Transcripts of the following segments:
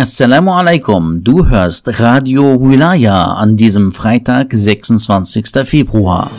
Assalamu alaikum, du hörst Radio Wilaya an diesem Freitag, 26. Februar.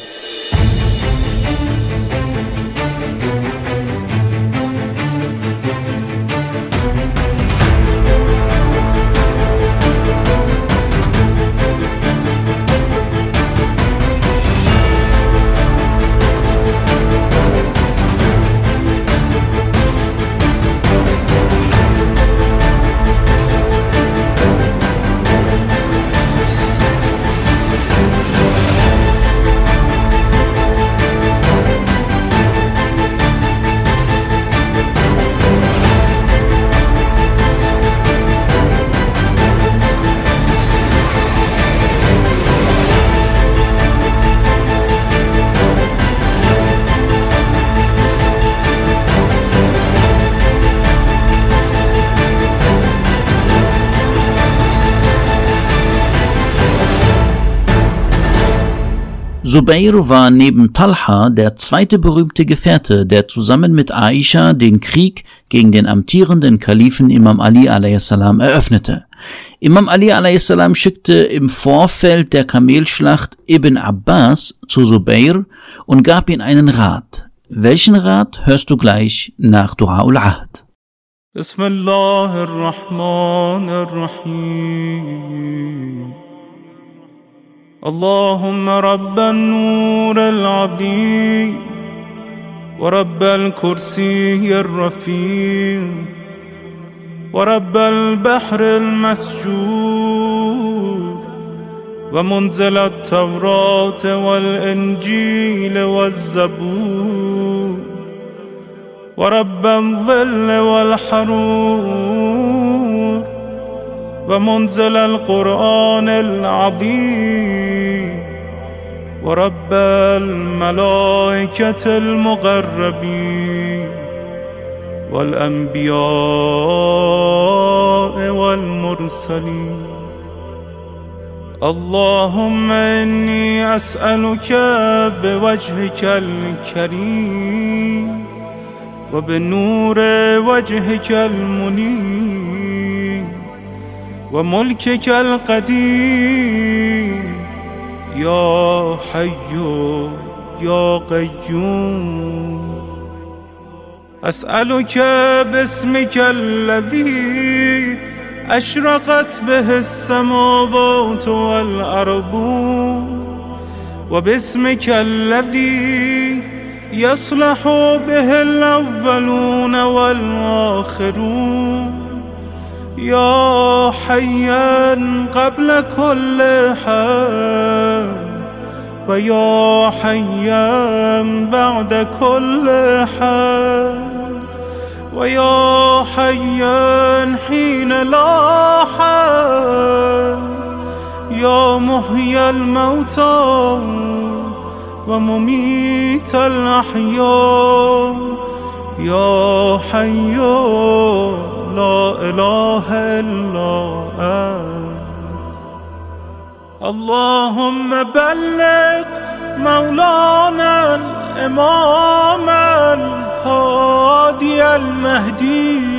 Zubair war neben Talha der zweite berühmte Gefährte, der zusammen mit Aisha den Krieg gegen den amtierenden Kalifen Imam Ali a.s. eröffnete. Imam Ali a.s. schickte im Vorfeld der Kamelschlacht Ibn Abbas zu Zubair und gab ihm einen Rat. Welchen Rat hörst du gleich nach Dua ul-Ahd? Bismillahirrahmanirrahim. اللهم رب النور العظيم ورب الكرسي الرفيع ورب البحر المسجور ومنزل التوراة والإنجيل والزبور ورب الظل والحرور ومنزل القرآن العظيم ورب الملائكة المقربين والأنبياء والمرسلين. اللهم إني أسألك بوجهك الكريم وبنور وجهك المنير وملكك القديم يا حي يا قيوم. أسألك باسمك الذي أشرقت به السماوات والأرض وباسمك الذي يصلح به الأولون والآخرون. يا حيا قبل كل حال ويا حيا بعد كل حال ويا حيا حين لا حال. يا محيي الموتى ومميت الأحياء يا حي لا إله إلا أنت. اللهم بلغ مولانا الإمام الهادي المهدي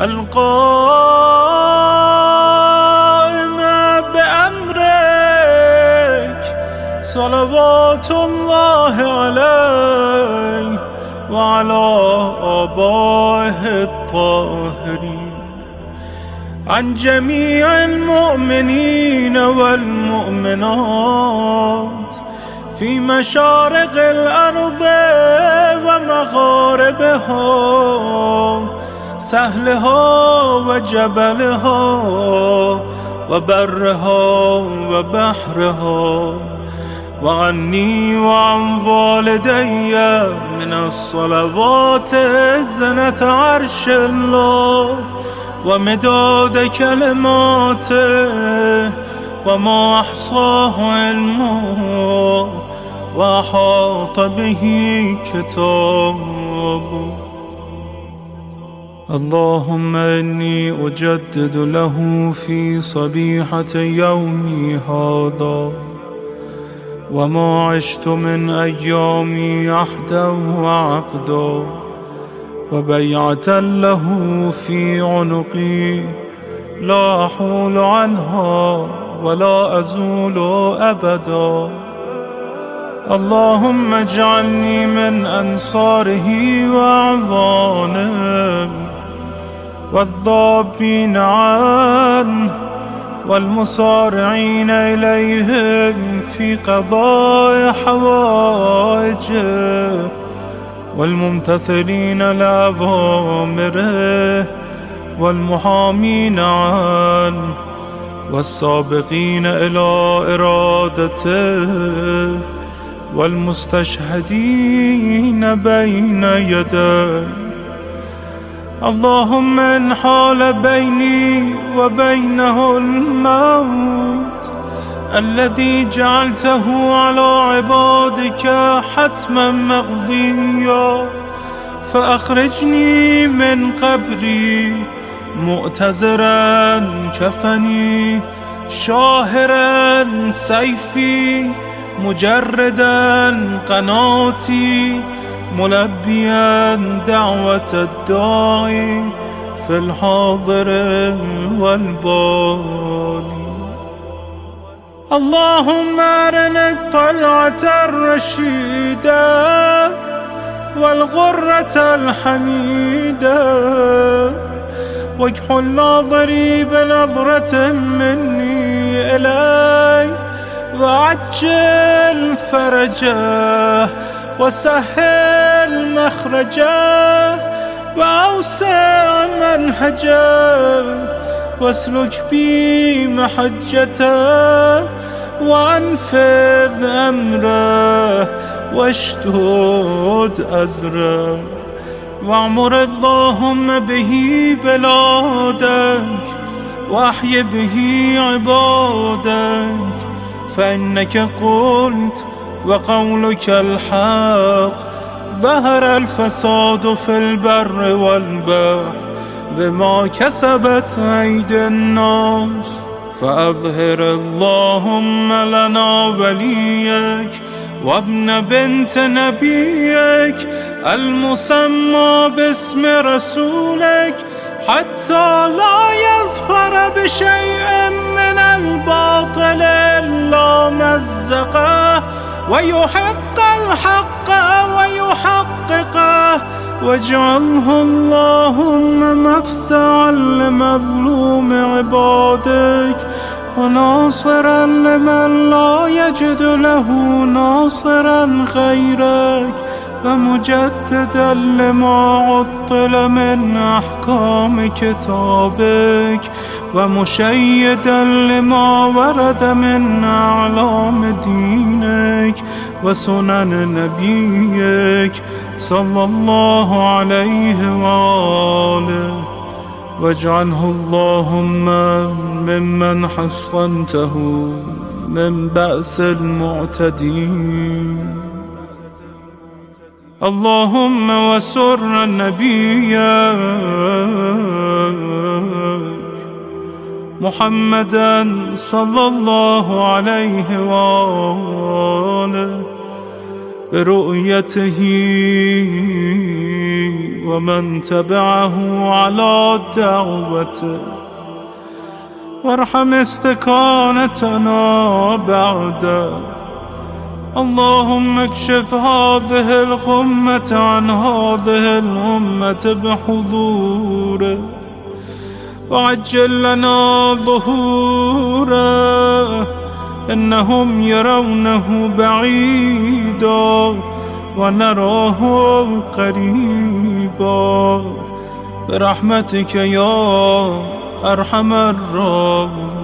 القائم بأمرك. صلوات الله عليه وعلى آبائه الطاهرين عن جميع المؤمنين والمؤمنات في مشارق الأرض ومغاربها سهلها وجبلها وبرها وبحرها. وعني وعن والدي من الصلوات زنة عرش الله ومداد كلماته وما أحصاه علمه وأحاط به كتابه. اللهم إني أجدد له في صبيحة يومي هذا. وما عشت من أيامي عهدا وعقدا وبيعة له في عنقي لا أحول عنها ولا أزول أبدا. اللهم اجعلني من أنصاره وأعوانه والضابين عنه والمصارعين إليهم في قضاء حوائجه والممتثلين لأوامره والمحامين عنه والسابقين إلى إرادته والمستشهدين بين يديه. اللهم إن حال بيني وبينه الموت الذي جعلته على عبادك حتما مقضيا. فأخرجني من قبري مؤتزرا كفني شاهرا سيفي مجردا قناتي ملبيا دعوة الداعي في الحاضر والبادي. اللهم أرنا الطلعة الرشيدة والغرة الحميدة. واكحل ناظري بنظرة مني إلي. وعجل فرجه وسهل مخرجة وأوسع منهجة واسلك بي محجته وأنفذ أمره واشدد أزره. واعمر اللهم به بلادك وأحي به عبادك فإنك قلت وقولك الحق. ظهر الفساد في البر والبحر بما كسبت أيدي الناس. فأظهر اللهم لنا وليك وابن بنت نبيك المسمى باسم رسولك حتى لا يظفر بشيء من الباطل إلا مزقه. ويحق الحق ويحققه واجعله اللهم مفزعا لمظلوم عبادك وناصرا لمن لا يجد له ناصرا غيرك. ومجددا لما عطل من أحكام كتابك ومشيدا لما ورد من أعلام دينك وسنن نبيك صلى الله عليه وآله. واجعله اللهم ممن حصنته من بأس المعتدين. اللهم وسر نبيك محمدا صلى الله عليه وآله برؤيته ومن تبعه على دعوته وارحم استكانتنا بعده اللهم اكشف هذه الغمة عن هذه الأمة بحضوره. وعجل لنا ظهوره. إنهم يرونه بعيدا ونراه قريبا. برحمتك يا أرحم الراحمين.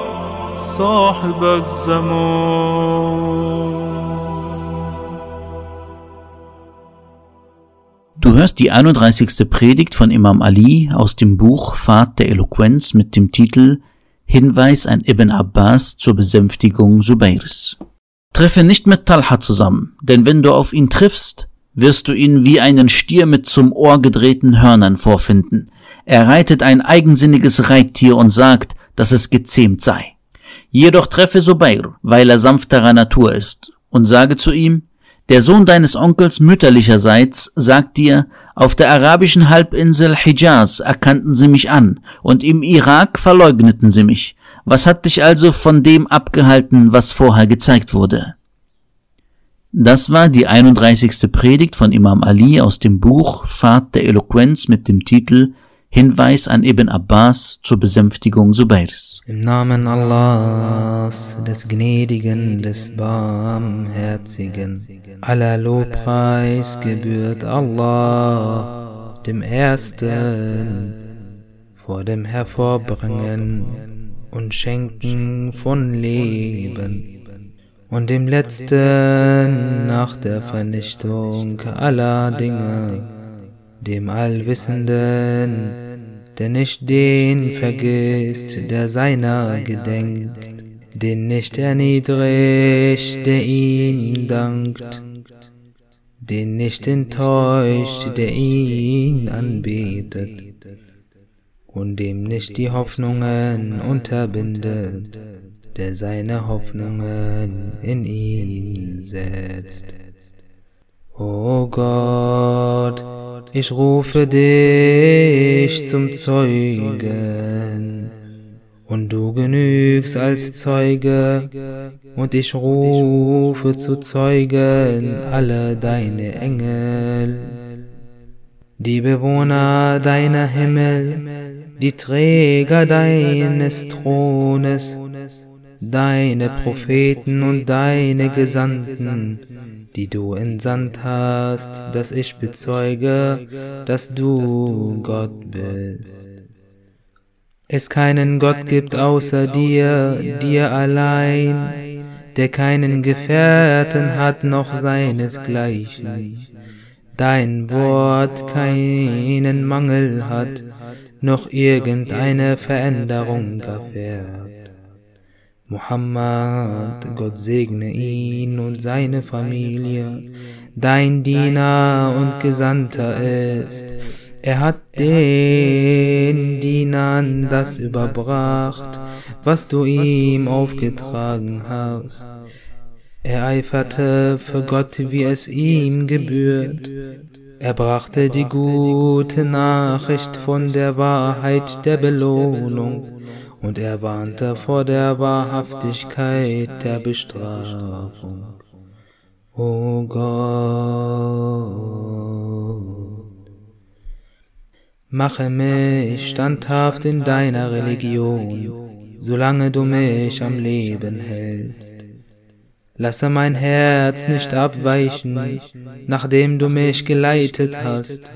صاحب الزمان Du hörst die 31. Predigt von Imam Ali aus dem Buch Pfad der Eloquenz mit dem Titel Hinweis an Ibn Abbas zur Besänftigung Subairs. Treffe nicht mit Talha zusammen, denn wenn du auf ihn triffst, wirst du ihn wie einen Stier mit zum Ohr gedrehten Hörnern vorfinden. Er reitet ein eigensinniges Reittier und sagt, dass es gezähmt sei. Jedoch treffe Subair, weil er sanfterer Natur ist, und sage zu ihm, der Sohn deines Onkels mütterlicherseits sagt dir, auf der arabischen Halbinsel Hijaz erkannten sie mich an, und im Irak verleugneten sie mich. Was hat dich also von dem abgehalten, was vorher gezeigt wurde? Das war die 31. Predigt von Imam Ali aus dem Buch Pfad der Eloquenz mit dem Titel Hinweis an Ibn Abbas zur Besänftigung Subairs. Im Namen Allahs, des Gnädigen, des Barmherzigen, aller Lobpreis gebührt Allah, dem Ersten, vor dem Hervorbringen und Schenken von Leben und dem Letzten nach der Vernichtung aller Dinge dem Allwissenden, der nicht den vergisst, der seiner gedenkt, den nicht erniedrigt, der ihm dankt, den nicht enttäuscht, der ihn anbetet, und dem nicht die Hoffnungen unterbindet, der seine Hoffnungen in ihn setzt. O Gott, ich rufe dich zum Zeugen, und du genügst als Zeuge, und ich rufe zu Zeugen alle deine Engel, die Bewohner deiner Himmel, die Träger deines Thrones, deine Propheten und deine Gesandten, die du entsandt hast, dass ich bezeuge, dass du Gott bist. Es keinen Gott gibt außer dir, dir allein, der keinen Gefährten hat noch seinesgleichen. Dein Wort keinen Mangel hat, noch irgendeine Veränderung erfährt. Muhammad, Gott segne ihn und seine Familie, dein Diener und Gesandter ist. Er hat den Dienern das überbracht, was du ihm aufgetragen hast. Er eiferte für Gott, wie es ihm gebührt. Er brachte die gute Nachricht von der Wahrheit der Belohnung und er warnte vor der Wahrhaftigkeit der Bestrafung. O Gott, mache mich standhaft in deiner Religion, solange du mich am Leben hältst. Lasse mein Herz nicht abweichen, nachdem du mich geleitet hast,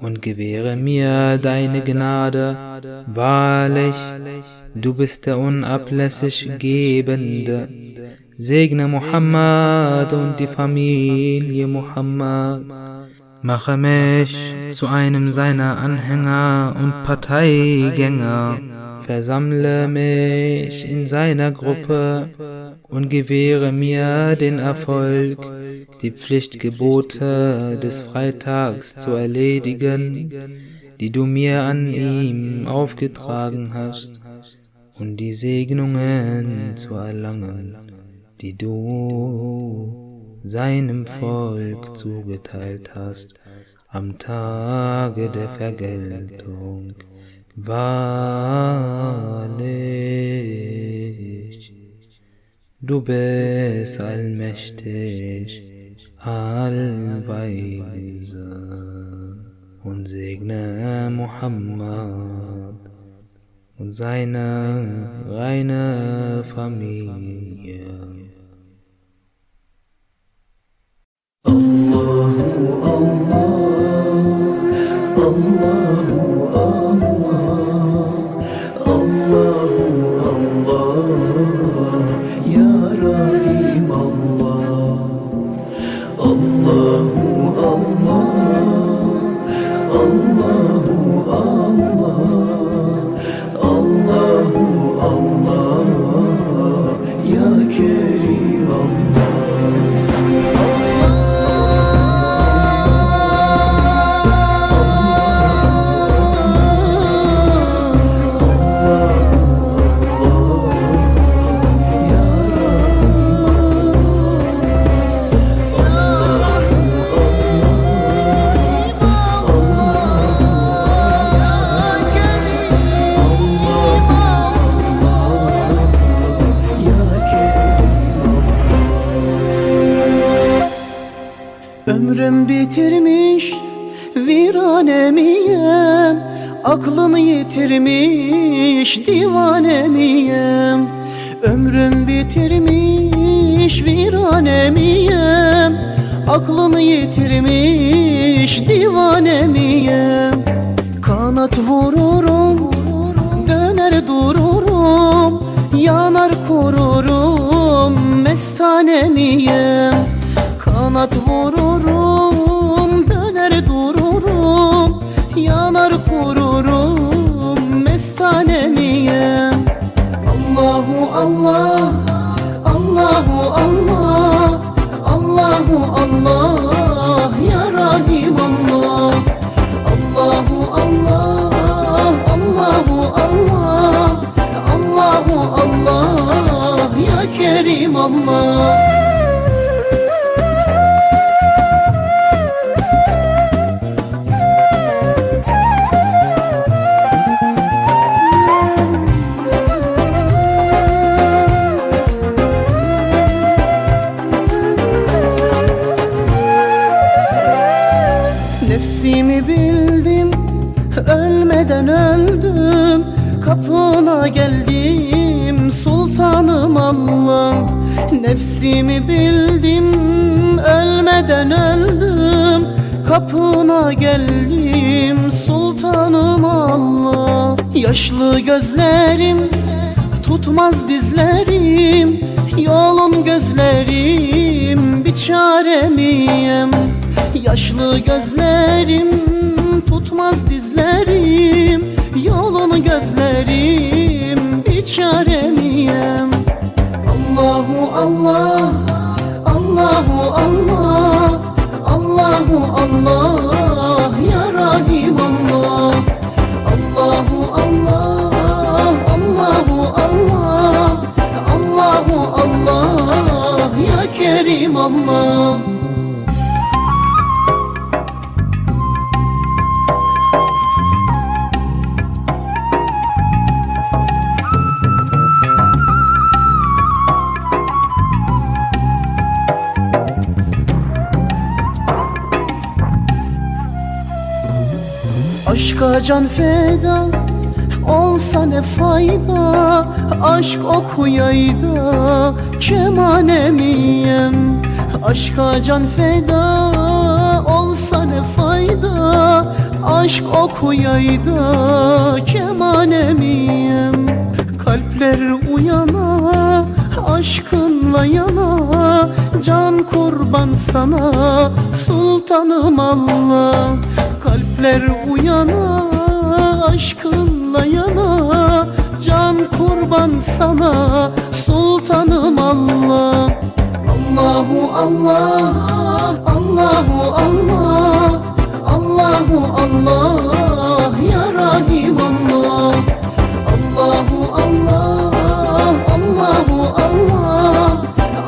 und gewähre mir deine Gnade. Wahrlich, du bist der unablässig Gebende. Segne Muhammad und die Familie Muhammads. Mache mich zu einem seiner Anhänger und Parteigänger. Versammle mich in seiner Gruppe und gewähre mir den Erfolg, die Pflichtgebote des Freitags zu erledigen, die du mir an ihm aufgetragen hast, und die Segnungen zu erlangen, die du seinem Volk zugeteilt hast am Tage der Vergeltung. Wahrlich, du bist allmächtig, allweise und segne Muhammad und seine reine Familie. Allahu Allah, Allahu Aklını yitirmiş divane miyem Ömrüm bitirmiş virane miyem Aklını yitirmiş divane miyem Kanat vururum döner dururum. Yanar kururum mestane miyem Kanat vururum Allah Tutmaz dizlerim Yolun gözlerim Bir çaremiyim. Yaşlı gözlerim tutmaz dizlerim Yolunu gözlerim bir çaremiyem Allahu Allah Allahu Allah Allahu Allah Kerim Allah Aşka can feda olsa ne fayda Aşk okuyayda kemane miyem Aşka can feda olsa ne fayda? Aşk okuyayda kemane miyem Kalpler uyana aşkınla yana. Can kurban sana sultanım Allah. Kalpler uyana aşkınla yana kurban sana sultanım Allah. Allahu Allah Allahu Allah Allahu Allah Ya Rahim Allah. Allahu Allah Allahu Allah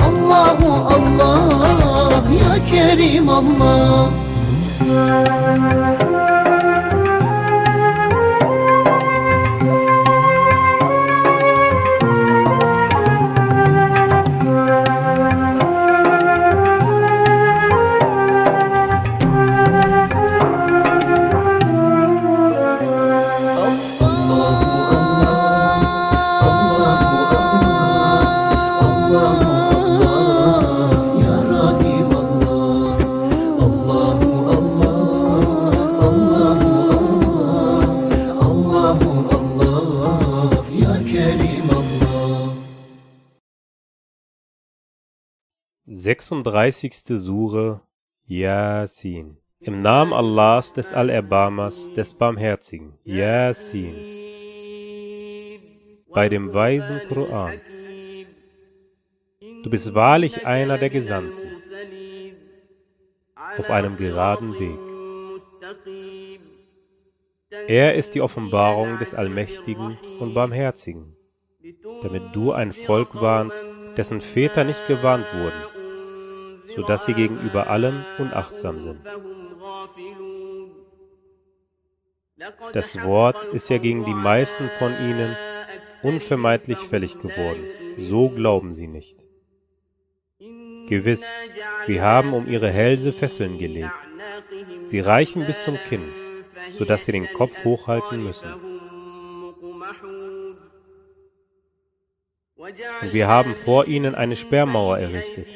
Allahu Allah Ya Kerim Allah. Ya 36. Sure Yasin. Im Namen Allahs des Allerbarmers, des Barmherzigen. Yasin. Bei dem weisen Koran. Du bist wahrlich einer der Gesandten auf einem geraden Weg. Er ist die Offenbarung des Allmächtigen und Barmherzigen, damit du ein Volk warnst, dessen Väter nicht gewarnt wurden, so dass sie gegenüber allem unachtsam sind. Das Wort ist ja gegen die meisten von ihnen unvermeidlich fällig geworden. So glauben sie nicht. Gewiss, wir haben um ihre Hälse Fesseln gelegt. Sie reichen bis zum Kinn, so dass sie den Kopf hochhalten müssen. Und wir haben vor ihnen eine Sperrmauer errichtet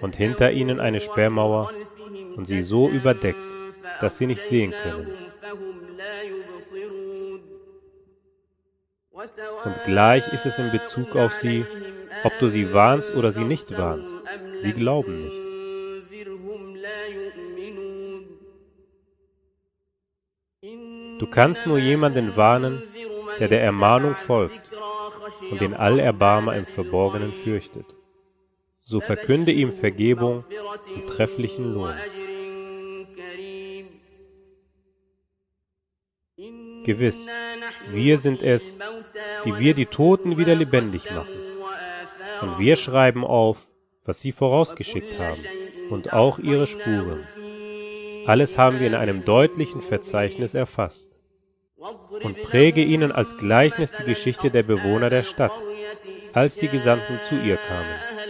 und hinter ihnen eine Sperrmauer und sie so überdeckt, dass sie nicht sehen können. Und gleich ist es in Bezug auf sie, ob du sie warnst oder sie nicht warnst. Sie glauben nicht. Du kannst nur jemanden warnen, der der Ermahnung folgt und den Allerbarmer im Verborgenen fürchtet. So verkünde ihm Vergebung und trefflichen Lohn. Gewiss, wir sind es, die wir die Toten wieder lebendig machen. Und wir schreiben auf, was sie vorausgeschickt haben, und auch ihre Spuren. Alles haben wir in einem deutlichen Verzeichnis erfasst. Und präge ihnen als Gleichnis die Geschichte der Bewohner der Stadt, als die Gesandten zu ihr kamen.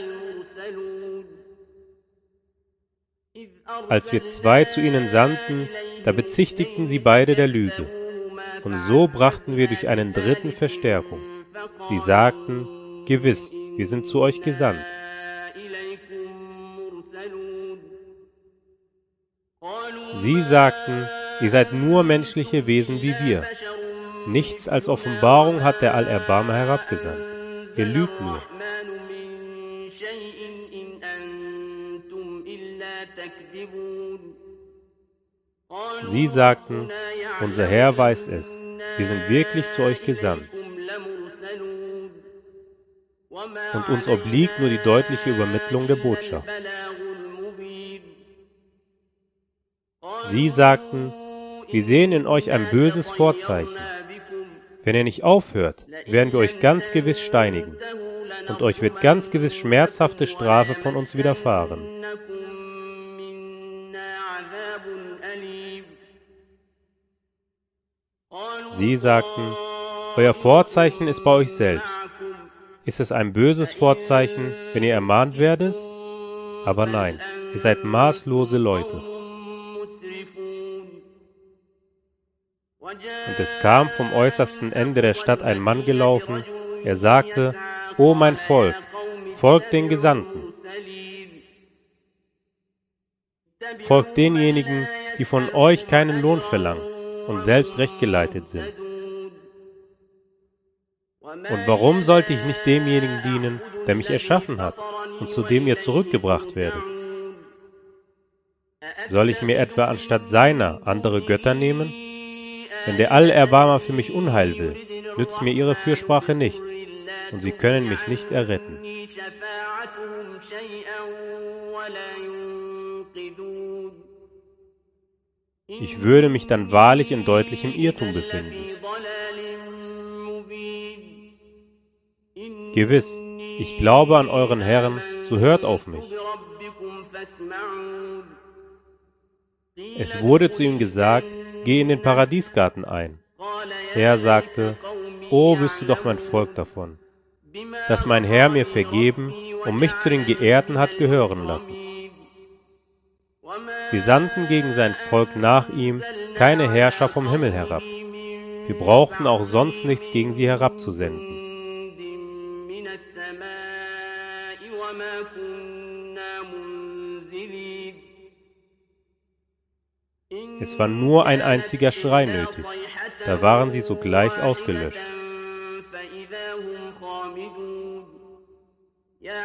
Als wir zwei zu ihnen sandten, da bezichtigten sie beide der Lüge. Und so brachten wir durch einen dritten Verstärkung. Sie sagten, gewiss, wir sind zu euch gesandt. Sie sagten, ihr seid nur menschliche Wesen wie wir. Nichts als Offenbarung hat der Allerbarmer herabgesandt. Ihr lügt nur. Sie sagten, unser Herr weiß es, wir sind wirklich zu euch gesandt. Und uns obliegt nur die deutliche Übermittlung der Botschaft. Sie sagten, wir sehen in euch ein böses Vorzeichen. Wenn ihr nicht aufhört, werden wir euch ganz gewiss steinigen, und euch wird ganz gewiss schmerzhafte Strafe von uns widerfahren. Sie sagten, euer Vorzeichen ist bei euch selbst. Ist es ein böses Vorzeichen, wenn ihr ermahnt werdet? Aber nein, ihr seid maßlose Leute. Und es kam vom äußersten Ende der Stadt ein Mann gelaufen, er sagte, O mein Volk, folgt den Gesandten. Folgt denjenigen, die von euch keinen Lohn verlangen und selbst rechtgeleitet sind. Und warum sollte ich nicht demjenigen dienen, der mich erschaffen hat und zu dem ihr zurückgebracht werdet? Soll ich mir etwa anstatt seiner andere Götter nehmen? Wenn der Allerbarmer für mich Unheil will, nützt mir ihre Fürsprache nichts, und sie können mich nicht erretten. Ich würde mich dann wahrlich in deutlichem Irrtum befinden. Gewiss, ich glaube an euren Herrn, so hört auf mich. Es wurde zu ihm gesagt, geh in den Paradiesgarten ein. Er sagte, O wüsste doch mein Volk davon, dass mein Herr mir vergeben und mich zu den Geehrten hat gehören lassen. Wir sandten gegen sein Volk nach ihm keine Herrscher vom Himmel herab. Wir brauchten auch sonst nichts gegen sie herabzusenden. Es war nur ein einziger Schrei nötig, da waren sie sogleich ausgelöscht.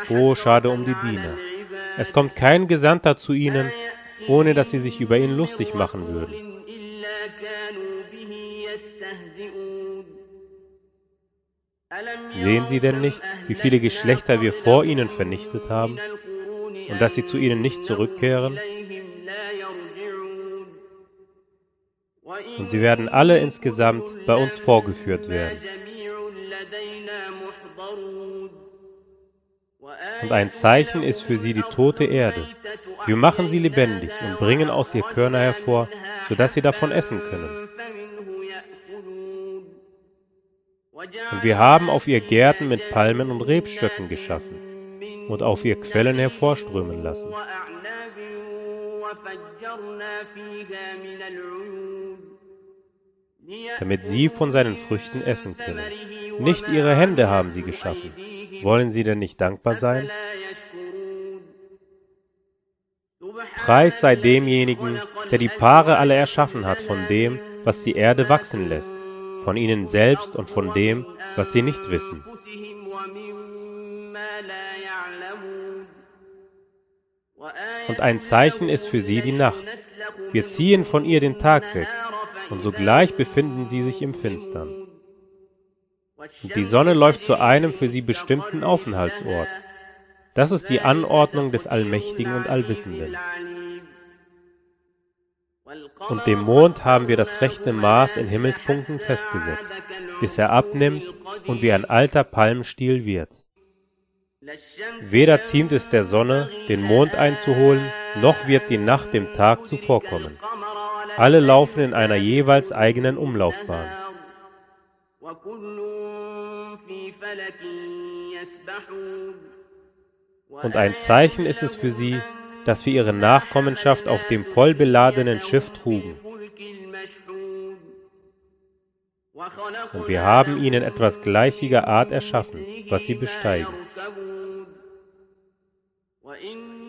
Oh, schade um die Diener. Es kommt kein Gesandter zu ihnen, ohne dass sie sich über ihn lustig machen würden. Sehen Sie denn nicht, wie viele Geschlechter wir vor ihnen vernichtet haben und dass sie zu ihnen nicht zurückkehren? Und sie werden alle insgesamt bei uns vorgeführt werden. Und ein Zeichen ist für sie die tote Erde. Wir machen sie lebendig und bringen aus ihr Körner hervor, sodass sie davon essen können. Und wir haben auf ihr Gärten mit Palmen und Rebstöcken geschaffen. und auf ihr Quellen hervorströmen lassen. damit sie von seinen Früchten essen können. Nicht ihre Hände haben sie geschaffen. Wollen sie denn nicht dankbar sein? Preis sei demjenigen, der die Paare alle erschaffen hat von dem, was die Erde wachsen lässt, von ihnen selbst und von dem, was sie nicht wissen. Und ein Zeichen ist für sie die Nacht. Wir ziehen von ihr den Tag weg, und sogleich befinden sie sich im Finstern. Und die Sonne läuft zu einem für sie bestimmten Aufenthaltsort. Das ist die Anordnung des Allmächtigen und Allwissenden. Und dem Mond haben wir das rechte Maß in Himmelspunkten festgesetzt, bis er abnimmt und wie ein alter Palmstiel wird. Weder ziemt es der Sonne, den Mond einzuholen, noch wird die Nacht dem Tag zuvorkommen. Alle laufen in einer jeweils eigenen Umlaufbahn. Und ein Zeichen ist es für sie, dass wir ihre Nachkommenschaft auf dem vollbeladenen Schiff trugen. Und wir haben ihnen etwas gleichiger Art erschaffen, was sie besteigen.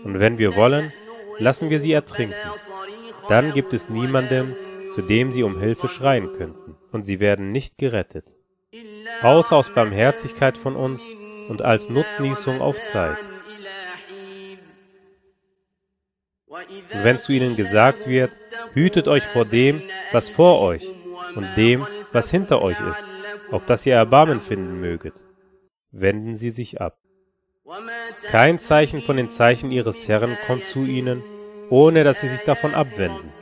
Und wenn wir wollen, lassen wir sie ertrinken. Dann gibt es niemanden, zu dem sie um Hilfe schreien könnten, und sie werden nicht gerettet. Außer aus Barmherzigkeit von uns und als Nutznießung auf Zeit. Und wenn zu ihnen gesagt wird, hütet euch vor dem, was vor euch, und dem, was hinter euch ist, auf das ihr Erbarmen finden möget, wenden sie sich ab. Kein Zeichen von den Zeichen ihres Herrn kommt zu ihnen, ohne dass sie sich davon abwenden.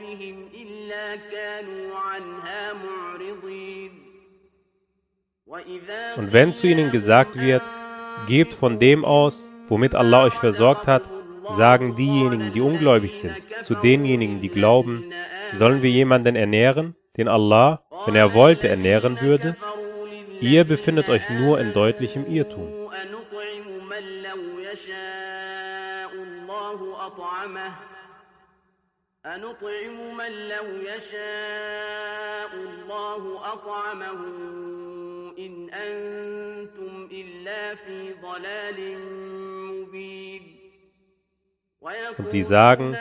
Und wenn zu ihnen gesagt wird, gebt von dem aus, womit Allah euch versorgt hat, sagen diejenigen, die ungläubig sind, zu denjenigen, die glauben, sollen wir jemanden ernähren, den Allah, wenn er wollte, ernähren würde? Ihr befindet euch nur in deutlichem Irrtum. أنطعم من لو يشاء الله أطعمه إن أنتم إلا في ضلال مبين Und sie sagen,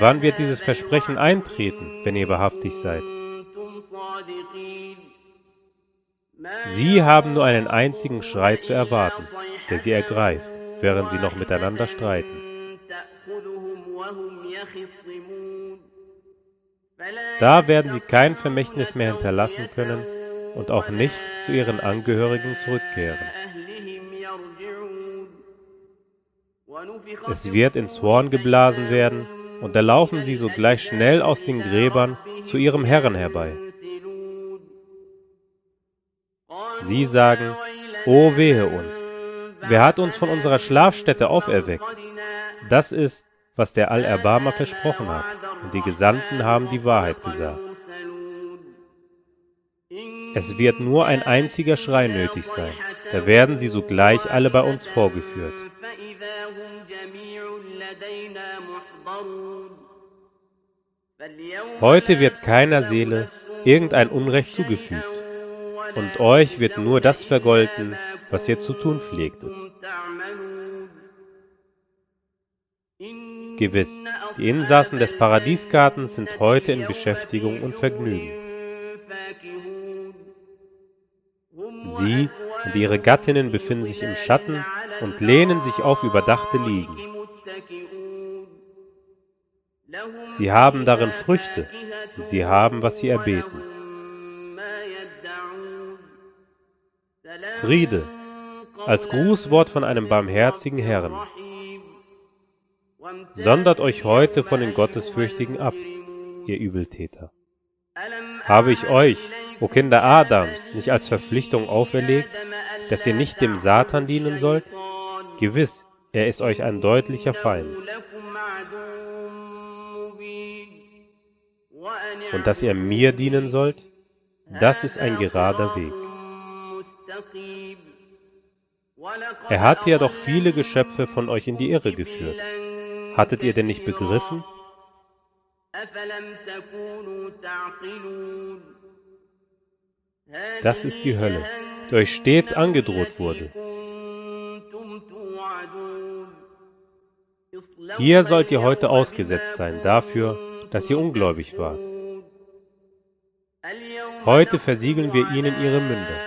wann wird dieses Versprechen eintreten, wenn ihr wahrhaftig seid? Sie haben nur einen einzigen Schrei zu erwarten, der sie ergreift, während sie noch miteinander streiten. Da werden sie kein Vermächtnis mehr hinterlassen können und auch nicht zu ihren Angehörigen zurückkehren. Es wird ins Horn geblasen werden, und da laufen sie sogleich schnell aus den Gräbern zu ihrem Herrn herbei. Sie sagen, O wehe uns, wer hat uns von unserer Schlafstätte auferweckt? Das ist, was der Allerbarmer versprochen hat, und die Gesandten haben die Wahrheit gesagt. Es wird nur ein einziger Schrei nötig sein, da werden sie sogleich alle bei uns vorgeführt. Heute wird keiner Seele irgendein Unrecht zugefügt, und euch wird nur das vergolten, was ihr zu tun pflegtet. Gewiss, die Insassen des Paradiesgartens sind heute in Beschäftigung und Vergnügen. Sie und ihre Gattinnen befinden sich im Schatten und lehnen sich auf überdachte Liegen. Sie haben darin Früchte, und sie haben, was sie erbeten. Friede, als Grußwort von einem barmherzigen Herrn. Sondert euch heute von den Gottesfürchtigen ab, ihr Übeltäter. Habe ich euch, o Kinder Adams, nicht als Verpflichtung auferlegt, dass ihr nicht dem Satan dienen sollt? Gewiss, er ist euch ein deutlicher Feind. Und dass ihr mir dienen sollt, das ist ein gerader Weg. Er hat ja doch viele Geschöpfe von euch in die Irre geführt. Hattet ihr denn nicht begriffen? Das ist die Hölle, die euch stets angedroht wurde. Hier sollt ihr heute ausgesetzt sein dafür, dass ihr ungläubig wart. Heute versiegeln wir ihnen ihre Münder.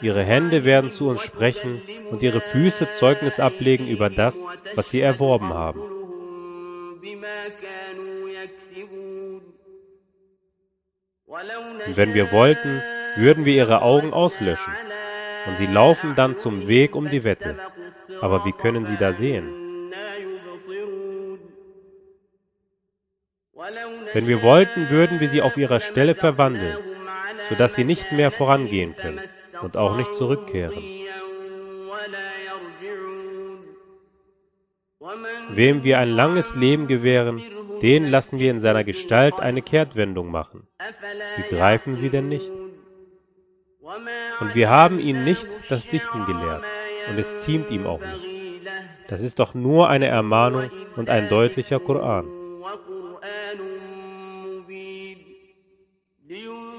Ihre Hände werden zu uns sprechen und ihre Füße Zeugnis ablegen über das, was sie erworben haben. Und wenn wir wollten, würden wir ihre Augen auslöschen, und sie laufen dann zum Weg um die Wette. Aber wie können sie da sehen? Wenn wir wollten, würden wir sie auf ihrer Stelle verwandeln, sodass sie nicht mehr vorangehen können und auch nicht zurückkehren. Wem wir ein langes Leben gewähren, den lassen wir in seiner Gestalt eine Kehrtwendung machen. Begreifen Sie denn nicht? Und wir haben ihn nicht das Dichten gelehrt, und es ziemt ihm auch nicht. Das ist doch nur eine Ermahnung und ein deutlicher Koran.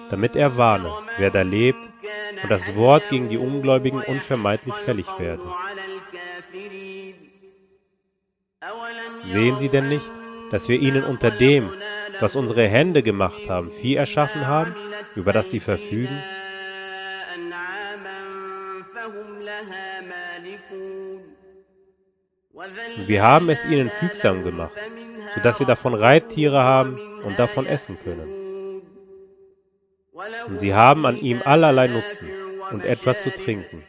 Damit er warne, wer da lebt, und das Wort gegen die Ungläubigen unvermeidlich fällig werde. Sehen Sie denn nicht, dass wir ihnen unter dem, was unsere Hände gemacht haben, Vieh erschaffen haben, über das sie verfügen? Wir haben es ihnen fügsam gemacht, sodass sie davon Reittiere haben und davon essen können. Und sie haben an ihm allerlei Nutzen und etwas zu trinken.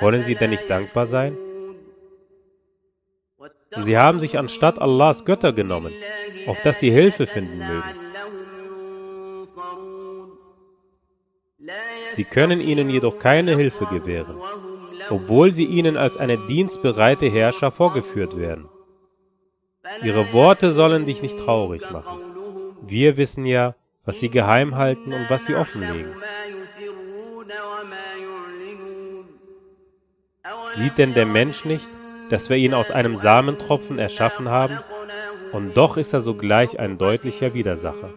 Wollen sie denn nicht dankbar sein? Und sie haben sich anstatt Allahs Götter genommen, auf dass sie Hilfe finden mögen. Sie können ihnen jedoch keine Hilfe gewähren, obwohl sie ihnen als eine dienstbereite Herrscher vorgeführt werden. Ihre Worte sollen dich nicht traurig machen. Wir wissen ja, was sie geheim halten und was sie offenlegen. Sieht denn der Mensch nicht, dass wir ihn aus einem Samentropfen erschaffen haben, und doch ist er sogleich ein deutlicher Widersacher.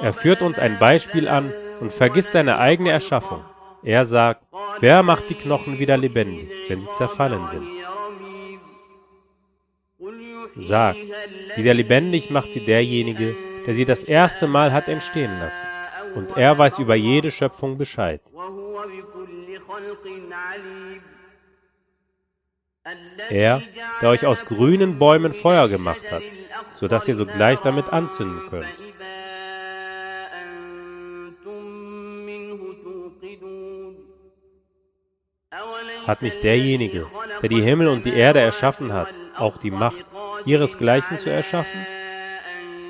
Er führt uns ein Beispiel an und vergisst seine eigene Erschaffung. Er sagt, wer macht die Knochen wieder lebendig, wenn sie zerfallen sind? Sag, wieder lebendig macht sie derjenige, der sie das erste Mal hat entstehen lassen. Und er weiß über jede Schöpfung Bescheid. Er, der euch aus grünen Bäumen Feuer gemacht hat, so dass ihr sogleich damit anzünden könnt. Hat nicht derjenige, der die Himmel und die Erde erschaffen hat, auch die Macht, ihresgleichen zu erschaffen?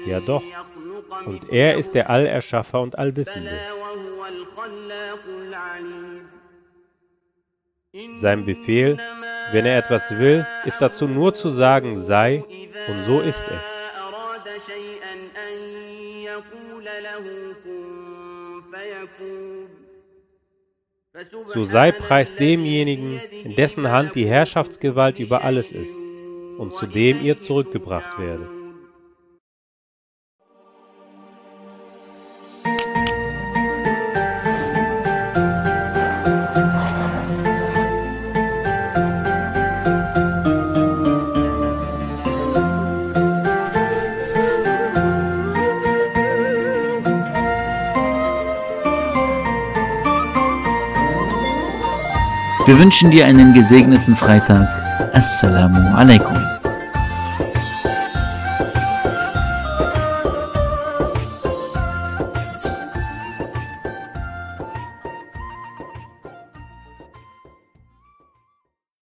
Ja doch. Und er ist der Allerschaffer und Allwissende. Sein Befehl, wenn er etwas will, ist dazu nur zu sagen, sei, und so ist es. So sei Preis demjenigen, in dessen Hand die Herrschaftsgewalt über alles ist, und zu dem ihr zurückgebracht werdet. Wir wünschen dir einen gesegneten Freitag. Assalamu alaikum.